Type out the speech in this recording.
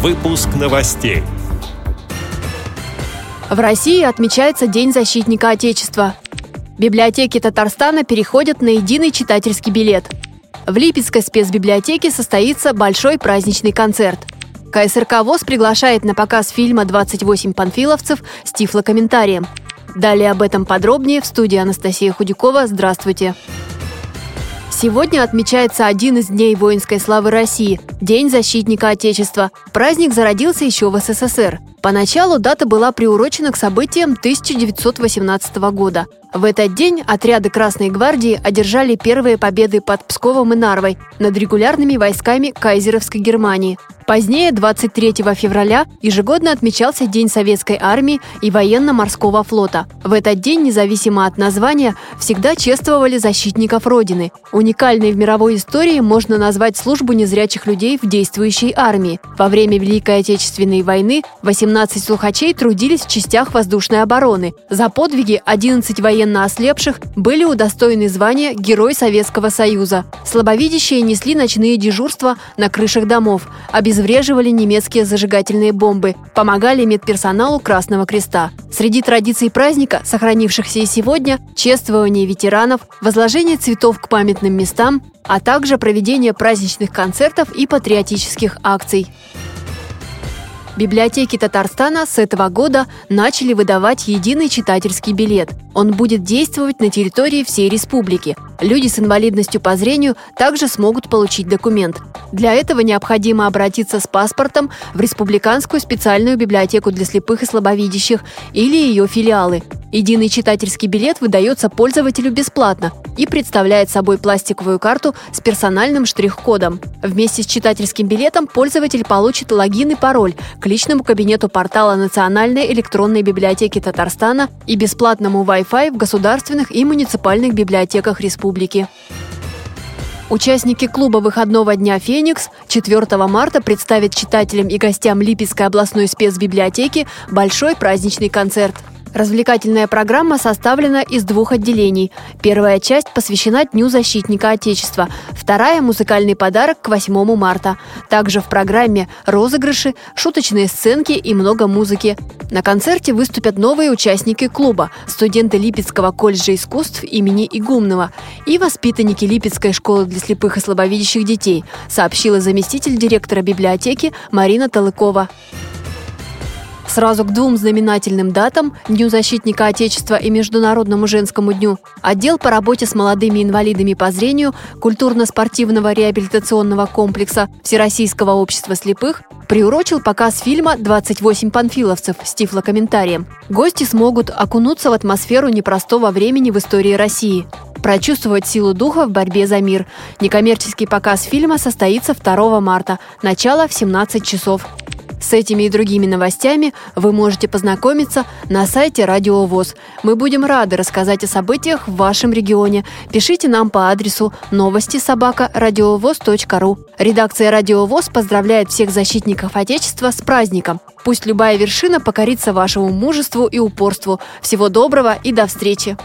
Выпуск новостей. В России отмечается День защитника Отечества. Библиотеки Татарстана переходят на единый читательский билет. В Липецкой спецбиблиотеке состоится большой праздничный концерт. КСРК ВОЗ приглашает на показ фильма «28 панфиловцев» с тифлокомментарием. Далее об этом подробнее в студии Анастасия Худякова. Здравствуйте! Сегодня отмечается один из дней воинской славы России – День защитника Отечества. Праздник зародился еще в СССР. Поначалу дата была приурочена к событиям 1918 года. В этот день отряды Красной гвардии одержали первые победы под Псковом и Нарвой над регулярными войсками кайзеровской Германии. Позднее, 23 февраля, ежегодно отмечался День Советской армии и военно-морского флота. В этот день, независимо от названия, всегда чествовали защитников Родины. Уникальной в мировой истории можно назвать службу незрячих людей в действующей армии. Во время Великой Отечественной войны 18 слухачей трудились в частях воздушной обороны. За подвиги 11 военно ослепших были удостоены звания Герой Советского Союза. Слабовидящие несли ночные дежурства на крышах домов, обезвреживали немецкие зажигательные бомбы, помогали медперсоналу Красного Креста. Среди традиций праздника, сохранившихся и сегодня, чествование ветеранов, возложение цветов к памятным местам, а также проведение праздничных концертов и патриотических акций. Библиотеки Татарстана с этого года начали выдавать единый читательский билет. Он будет действовать на территории всей республики. Люди с инвалидностью по зрению также смогут получить документ. Для этого необходимо обратиться с паспортом в Республиканскую специальную библиотеку для слепых и слабовидящих или ее филиалы. Единый читательский билет выдается пользователю бесплатно и представляет собой пластиковую карту с персональным штрих-кодом. Вместе с читательским билетом пользователь получит логин и пароль к личному кабинету портала Национальной электронной библиотеки Татарстана и бесплатному Wi-Fi в государственных и муниципальных библиотеках республики. Участники клуба выходного дня «Феникс» 4 марта представят читателям и гостям Липецкой областной спецбиблиотеки большой праздничный концерт – Развлекательная программа составлена из двух отделений. Первая часть посвящена Дню защитника Отечества, вторая – музыкальный подарок к 8 марта. Также в программе розыгрыши, шуточные сценки и много музыки. На концерте выступят новые участники клуба – студенты Липецкого колледжа искусств имени Игумного и воспитанники Липецкой школы для слепых и слабовидящих детей, сообщила заместитель директора библиотеки Марина Талыкова. Сразу к двум знаменательным датам – Дню защитника Отечества и Международному женскому дню – отдел по работе с молодыми инвалидами по зрению культурно-спортивного реабилитационного комплекса Всероссийского общества слепых приурочил показ фильма «28 панфиловцев» с тифлокомментарием. Гости смогут окунуться в атмосферу непростого времени в истории России прочувствовать силу духа в борьбе за мир. Некоммерческий показ фильма состоится 2 марта, начало в 17 часов. С этими и другими новостями вы можете познакомиться на сайте Радио ВОЗ. Мы будем рады рассказать о событиях в вашем регионе. Пишите нам по адресу новости собака ру. Редакция Радио ВОЗ поздравляет всех защитников Отечества с праздником. Пусть любая вершина покорится вашему мужеству и упорству. Всего доброго и до встречи!